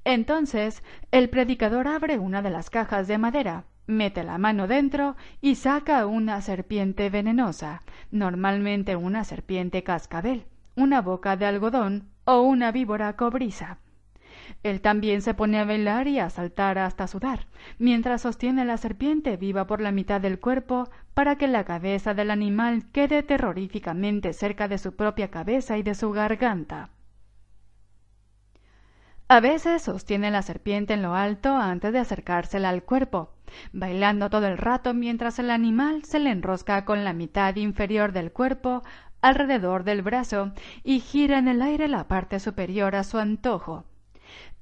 Entonces, el predicador abre una de las cajas de madera, mete la mano dentro y saca una serpiente venenosa, normalmente una serpiente cascabel, una boca de algodón o una víbora cobriza. Él también se pone a bailar y a saltar hasta sudar, mientras sostiene la serpiente viva por la mitad del cuerpo para que la cabeza del animal quede terroríficamente cerca de su propia cabeza y de su garganta. A veces sostiene la serpiente en lo alto antes de acercársela al cuerpo, bailando todo el rato mientras el animal se le enrosca con la mitad inferior del cuerpo alrededor del brazo y gira en el aire la parte superior a su antojo.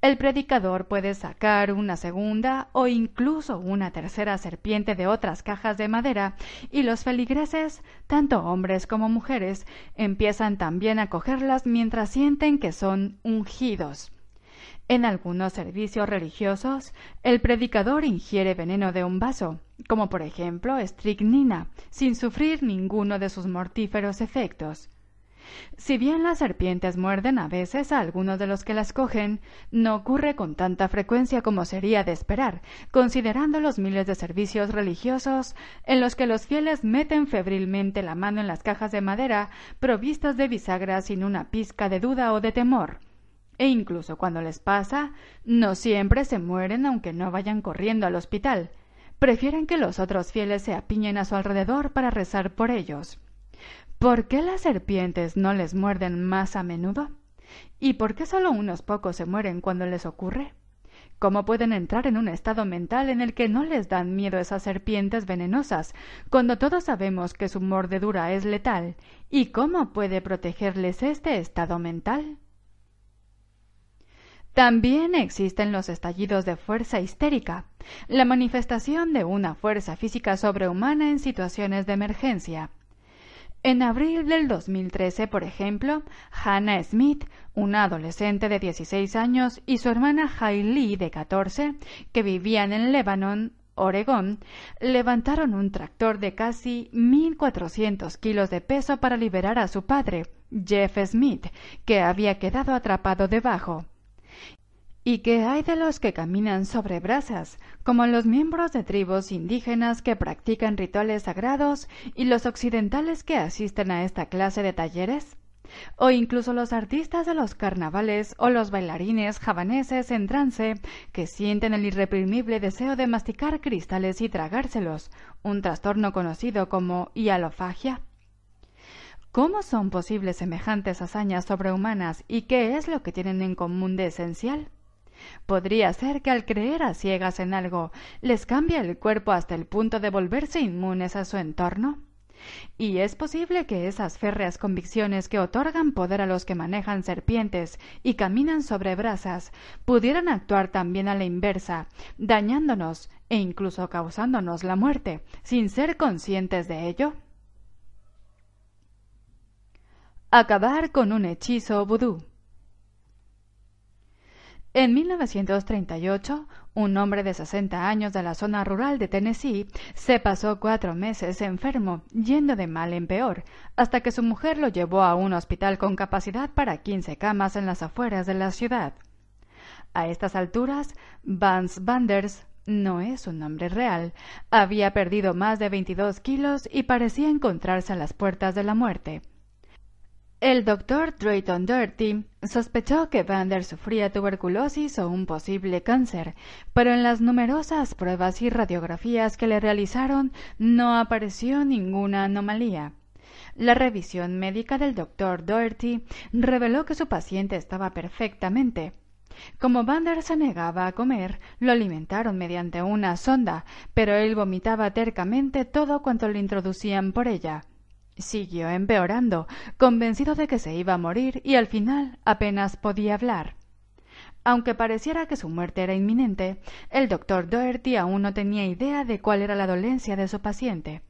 El predicador puede sacar una segunda o incluso una tercera serpiente de otras cajas de madera y los feligreses, tanto hombres como mujeres, empiezan también a cogerlas mientras sienten que son ungidos. En algunos servicios religiosos, el predicador ingiere veneno de un vaso, como por ejemplo estricnina, sin sufrir ninguno de sus mortíferos efectos. Si bien las serpientes muerden a veces a algunos de los que las cogen, no ocurre con tanta frecuencia como sería de esperar, considerando los miles de servicios religiosos en los que los fieles meten febrilmente la mano en las cajas de madera provistas de bisagra sin una pizca de duda o de temor e incluso cuando les pasa, no siempre se mueren aunque no vayan corriendo al hospital. Prefieren que los otros fieles se apiñen a su alrededor para rezar por ellos. ¿Por qué las serpientes no les muerden más a menudo? ¿Y por qué solo unos pocos se mueren cuando les ocurre? ¿Cómo pueden entrar en un estado mental en el que no les dan miedo esas serpientes venenosas, cuando todos sabemos que su mordedura es letal? ¿Y cómo puede protegerles este estado mental? También existen los estallidos de fuerza histérica, la manifestación de una fuerza física sobrehumana en situaciones de emergencia. En abril del 2013, por ejemplo, Hannah Smith, una adolescente de 16 años, y su hermana Hailey, de 14, que vivían en Lebanon, Oregón, levantaron un tractor de casi 1.400 kilos de peso para liberar a su padre, Jeff Smith, que había quedado atrapado debajo. ¿Y qué hay de los que caminan sobre brasas, como los miembros de tribus indígenas que practican rituales sagrados y los occidentales que asisten a esta clase de talleres? o incluso los artistas de los carnavales o los bailarines javaneses en trance que sienten el irreprimible deseo de masticar cristales y tragárselos, un trastorno conocido como hialofagia. ¿Cómo son posibles semejantes hazañas sobrehumanas y qué es lo que tienen en común de esencial? Podría ser que al creer a ciegas en algo les cambie el cuerpo hasta el punto de volverse inmunes a su entorno. Y es posible que esas férreas convicciones que otorgan poder a los que manejan serpientes y caminan sobre brasas pudieran actuar también a la inversa, dañándonos e incluso causándonos la muerte, sin ser conscientes de ello. Acabar con un hechizo vudú. En 1938, un hombre de 60 años de la zona rural de Tennessee se pasó cuatro meses enfermo, yendo de mal en peor, hasta que su mujer lo llevó a un hospital con capacidad para 15 camas en las afueras de la ciudad. A estas alturas, Vance Vanders no es un nombre real. Había perdido más de 22 kilos y parecía encontrarse a las puertas de la muerte. El doctor Drayton Dirty sospechó que Vander sufría tuberculosis o un posible cáncer, pero en las numerosas pruebas y radiografías que le realizaron no apareció ninguna anomalía. La revisión médica del doctor Doherty reveló que su paciente estaba perfectamente. Como Vander se negaba a comer, lo alimentaron mediante una sonda, pero él vomitaba tercamente todo cuanto le introducían por ella. Siguió empeorando, convencido de que se iba a morir y al final apenas podía hablar. Aunque pareciera que su muerte era inminente, el doctor Doherty aún no tenía idea de cuál era la dolencia de su paciente.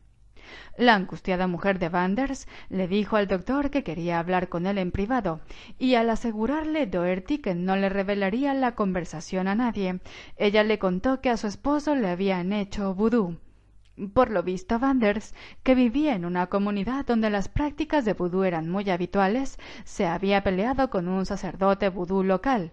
La angustiada mujer de Vanders le dijo al doctor que quería hablar con él en privado, y al asegurarle Doherty que no le revelaría la conversación a nadie, ella le contó que a su esposo le habían hecho vudú. Por lo visto, Vanders, que vivía en una comunidad donde las prácticas de vudú eran muy habituales, se había peleado con un sacerdote vudú local.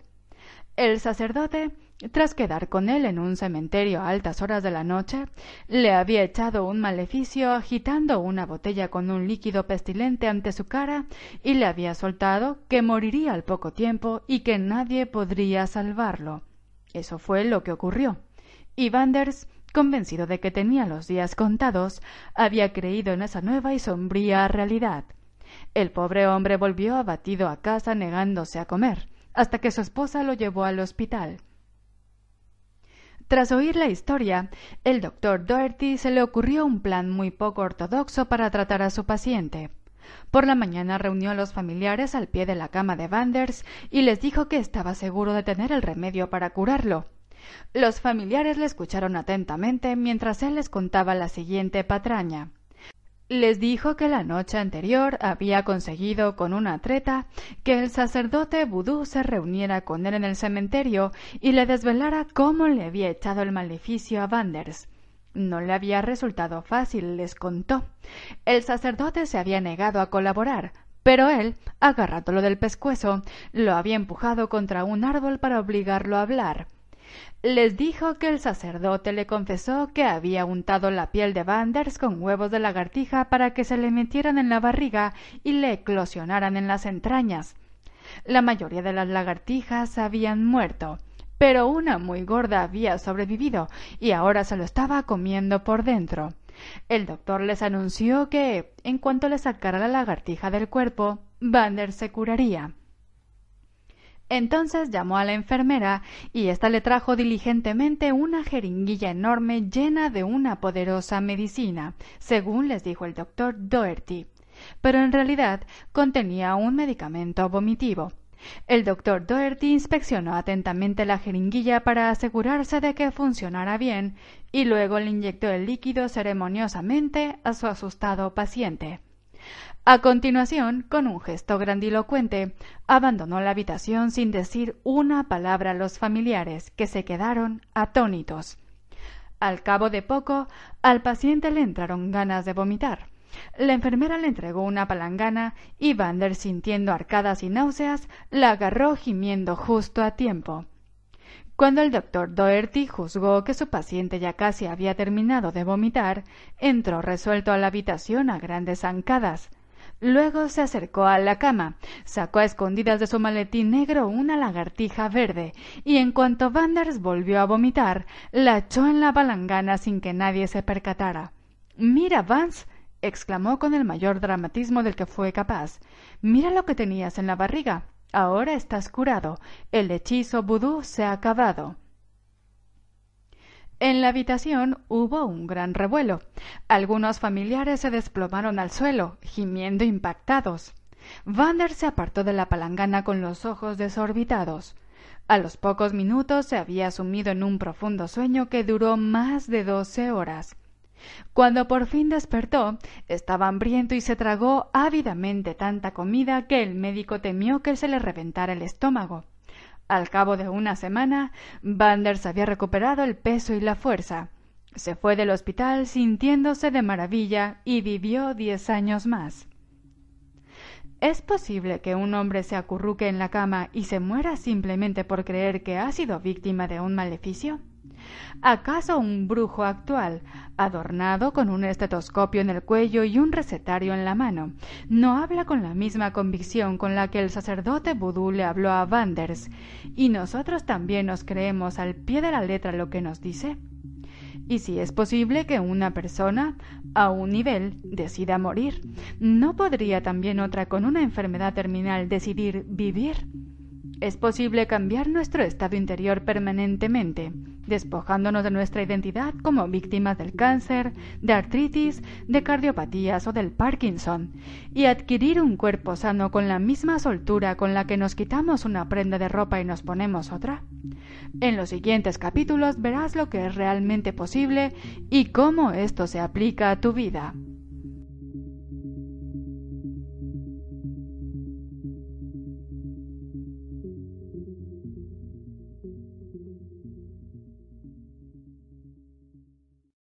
El sacerdote tras quedar con él en un cementerio a altas horas de la noche, le había echado un maleficio agitando una botella con un líquido pestilente ante su cara y le había soltado que moriría al poco tiempo y que nadie podría salvarlo. Eso fue lo que ocurrió. Y Vanders, convencido de que tenía los días contados, había creído en esa nueva y sombría realidad. El pobre hombre volvió abatido a casa negándose a comer, hasta que su esposa lo llevó al hospital. Tras oír la historia, el doctor Doherty se le ocurrió un plan muy poco ortodoxo para tratar a su paciente. Por la mañana reunió a los familiares al pie de la cama de Vanders y les dijo que estaba seguro de tener el remedio para curarlo. Los familiares le escucharon atentamente mientras él les contaba la siguiente patraña. Les dijo que la noche anterior había conseguido con una treta que el sacerdote vudú se reuniera con él en el cementerio y le desvelara cómo le había echado el maleficio a Vanders. No le había resultado fácil, les contó. El sacerdote se había negado a colaborar, pero él, agarrándolo del pescuezo, lo había empujado contra un árbol para obligarlo a hablar les dijo que el sacerdote le confesó que había untado la piel de Vanders con huevos de lagartija para que se le metieran en la barriga y le eclosionaran en las entrañas. La mayoría de las lagartijas habían muerto, pero una muy gorda había sobrevivido y ahora se lo estaba comiendo por dentro. El doctor les anunció que, en cuanto le sacara la lagartija del cuerpo, Vanders se curaría. Entonces llamó a la enfermera y ésta le trajo diligentemente una jeringuilla enorme llena de una poderosa medicina, según les dijo el doctor Doherty. Pero en realidad contenía un medicamento vomitivo. El doctor Doherty inspeccionó atentamente la jeringuilla para asegurarse de que funcionara bien y luego le inyectó el líquido ceremoniosamente a su asustado paciente. A continuación, con un gesto grandilocuente, abandonó la habitación sin decir una palabra a los familiares, que se quedaron atónitos. Al cabo de poco, al paciente le entraron ganas de vomitar. La enfermera le entregó una palangana y Vander, sintiendo arcadas y náuseas, la agarró gimiendo justo a tiempo. Cuando el doctor Doherty juzgó que su paciente ya casi había terminado de vomitar, entró resuelto a la habitación a grandes zancadas. Luego se acercó a la cama, sacó a escondidas de su maletín negro una lagartija verde, y en cuanto Vanders volvió a vomitar, la echó en la palangana sin que nadie se percatara. Mira, Vance, exclamó con el mayor dramatismo del que fue capaz. Mira lo que tenías en la barriga. Ahora estás curado. El hechizo vudú se ha acabado. En la habitación hubo un gran revuelo. Algunos familiares se desplomaron al suelo, gimiendo impactados. Vander se apartó de la palangana con los ojos desorbitados. A los pocos minutos se había sumido en un profundo sueño que duró más de doce horas. Cuando por fin despertó, estaba hambriento y se tragó ávidamente tanta comida que el médico temió que se le reventara el estómago. Al cabo de una semana, Vanders había recuperado el peso y la fuerza. Se fue del hospital sintiéndose de maravilla y vivió diez años más. ¿Es posible que un hombre se acurruque en la cama y se muera simplemente por creer que ha sido víctima de un maleficio? ¿Acaso un brujo actual, adornado con un estetoscopio en el cuello y un recetario en la mano, no habla con la misma convicción con la que el sacerdote vudú le habló a Vanders, y nosotros también nos creemos al pie de la letra lo que nos dice? Y si es posible que una persona, a un nivel, decida morir, ¿no podría también otra con una enfermedad terminal decidir vivir? Es posible cambiar nuestro estado interior permanentemente, despojándonos de nuestra identidad como víctimas del cáncer, de artritis, de cardiopatías o del Parkinson, y adquirir un cuerpo sano con la misma soltura con la que nos quitamos una prenda de ropa y nos ponemos otra. En los siguientes capítulos verás lo que es realmente posible y cómo esto se aplica a tu vida.